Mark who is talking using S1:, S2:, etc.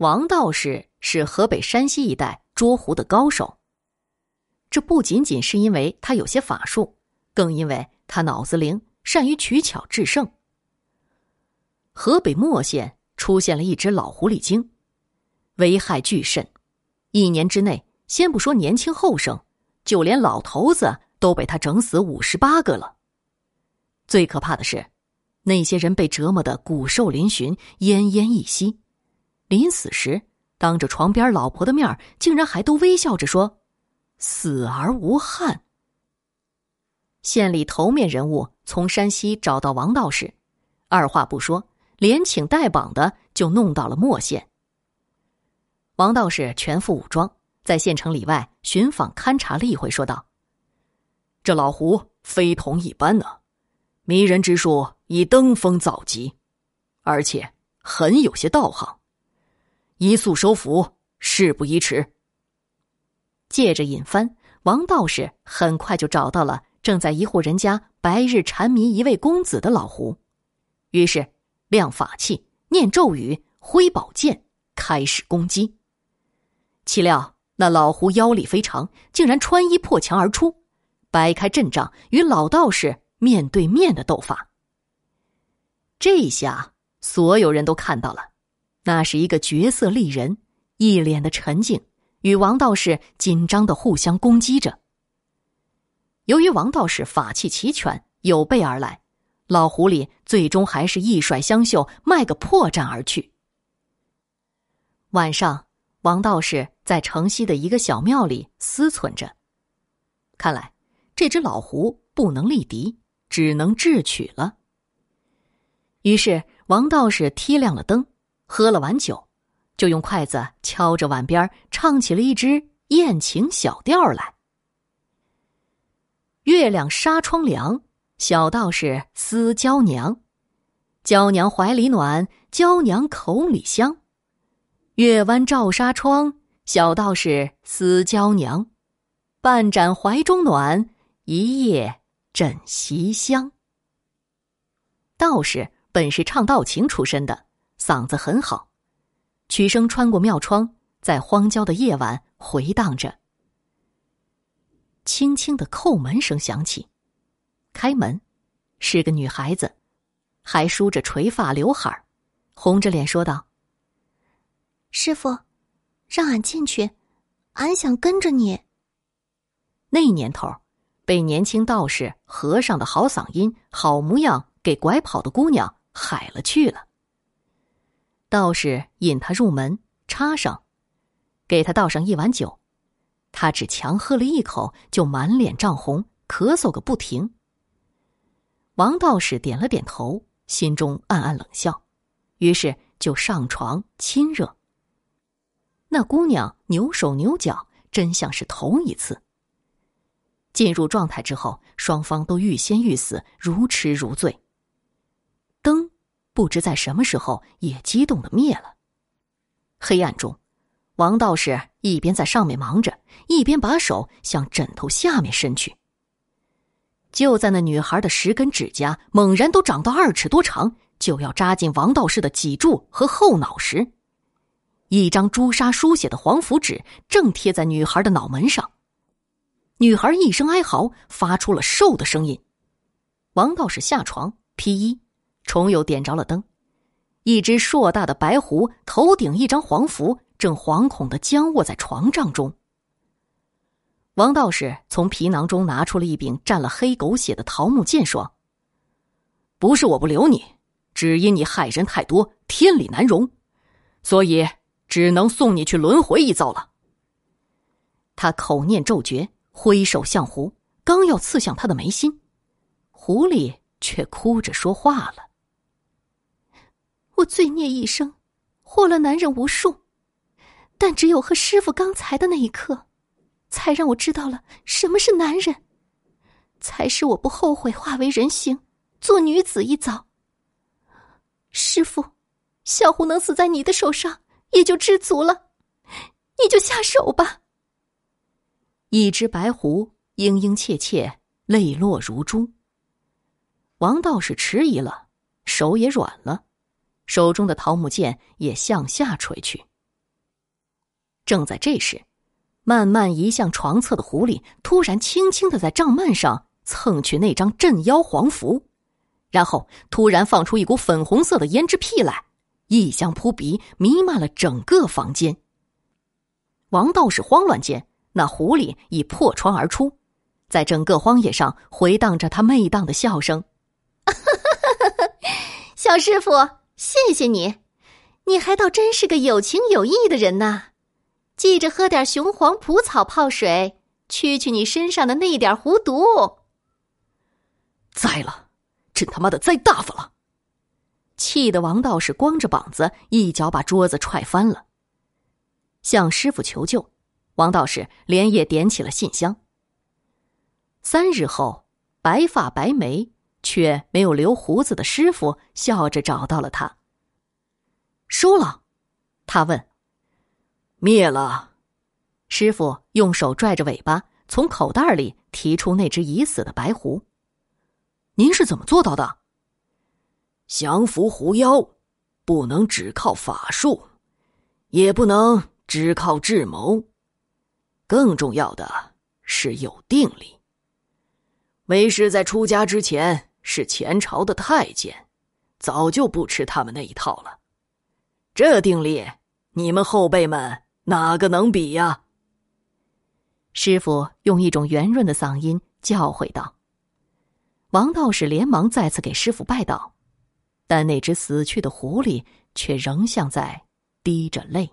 S1: 王道士是河北、山西一带捉狐的高手。这不仅仅是因为他有些法术，更因为他脑子灵，善于取巧制胜。河北莫县出现了一只老狐狸精，危害巨甚。一年之内，先不说年轻后生，就连老头子都被他整死五十八个了。最可怕的是，那些人被折磨的骨瘦嶙峋、奄奄一息，临死时当着床边老婆的面竟然还都微笑着说。死而无憾。县里头面人物从山西找到王道士，二话不说，连请带绑的就弄到了墨县。王道士全副武装，在县城里外寻访勘察了一回，说道：“这老胡非同一般呢，迷人之术已登峰造极，而且很有些道行，一速收服，事不宜迟。”借着引幡，王道士很快就找到了正在一户人家白日缠迷一位公子的老胡，于是亮法器、念咒语、挥宝剑，开始攻击。岂料那老胡妖力非常，竟然穿衣破墙而出，摆开阵仗与老道士面对面的斗法。这下所有人都看到了，那是一个绝色丽人，一脸的沉静。与王道士紧张的互相攻击着。由于王道士法器齐全，有备而来，老狐狸最终还是一甩香袖，卖个破绽而去。晚上，王道士在城西的一个小庙里思忖着，看来这只老狐不能力敌，只能智取了。于是，王道士踢亮了灯，喝了碗酒。就用筷子敲着碗边，唱起了一支艳情小调来。月亮纱窗凉，小道士思娇娘，娇娘怀里暖，娇娘口里香。月弯照纱窗，小道士思娇娘，半盏怀中暖，一夜枕席香。道士本是唱道情出身的，嗓子很好。曲声穿过庙窗，在荒郊的夜晚回荡着。轻轻的叩门声响起，开门，是个女孩子，还梳着垂发刘海红着脸说道：“
S2: 师傅，让俺进去，俺想跟着你。”
S1: 那年头，被年轻道士、和尚的好嗓音、好模样给拐跑的姑娘海了去了。道士引他入门，插上，给他倒上一碗酒，他只强喝了一口，就满脸涨红，咳嗽个不停。王道士点了点头，心中暗暗冷笑，于是就上床亲热。那姑娘扭手扭脚，真像是头一次。进入状态之后，双方都欲仙欲死，如痴如醉。不知在什么时候也激动的灭了。黑暗中，王道士一边在上面忙着，一边把手向枕头下面伸去。就在那女孩的十根指甲猛然都长到二尺多长，就要扎进王道士的脊柱和后脑时，一张朱砂书写的黄符纸正贴在女孩的脑门上。女孩一声哀嚎，发出了“兽”的声音。王道士下床披衣。重又点着了灯，一只硕大的白狐头顶一张黄符，正惶恐的僵卧在床帐中。王道士从皮囊中拿出了一柄蘸了黑狗血的桃木剑，说：“不是我不留你，只因你害人太多，天理难容，所以只能送你去轮回一遭了。”他口念咒诀，挥手向狐，刚要刺向他的眉心，狐狸却哭着说话了。
S2: 我罪孽一生，祸了男人无数，但只有和师傅刚才的那一刻，才让我知道了什么是男人，才使我不后悔化为人形，做女子一遭。师傅，小狐能死在你的手上，也就知足了，你就下手吧。
S1: 一只白狐嘤嘤切切，泪落如珠。王道士迟疑了，手也软了。手中的桃木剑也向下垂去。正在这时，慢慢移向床侧的狐狸突然轻轻的在帐幔上蹭去那张镇妖黄符，然后突然放出一股粉红色的胭脂屁来，异香扑鼻，弥漫了整个房间。王道士慌乱间，那狐狸已破窗而出，在整个荒野上回荡着他媚荡的笑声。
S2: 小师傅，谢谢你，你还倒真是个有情有义的人呐！记着喝点雄黄蒲草泡水，驱去你身上的那点狐毒。
S1: 栽了，真他妈的栽大发了！气得王道士光着膀子，一脚把桌子踹翻了。向师傅求救，王道士连夜点起了信箱。三日后，白发白眉却没有留胡子的师傅笑着找到了他。收了，他问。灭了，师傅用手拽着尾巴，从口袋里提出那只已死的白狐。您是怎么做到的？降服狐妖，不能只靠法术，也不能。只靠智谋，更重要的是有定力。为师在出家之前是前朝的太监，早就不吃他们那一套了。这定力，你们后辈们哪个能比呀？师傅用一种圆润的嗓音教诲道。王道士连忙再次给师傅拜倒，但那只死去的狐狸却仍像在滴着泪。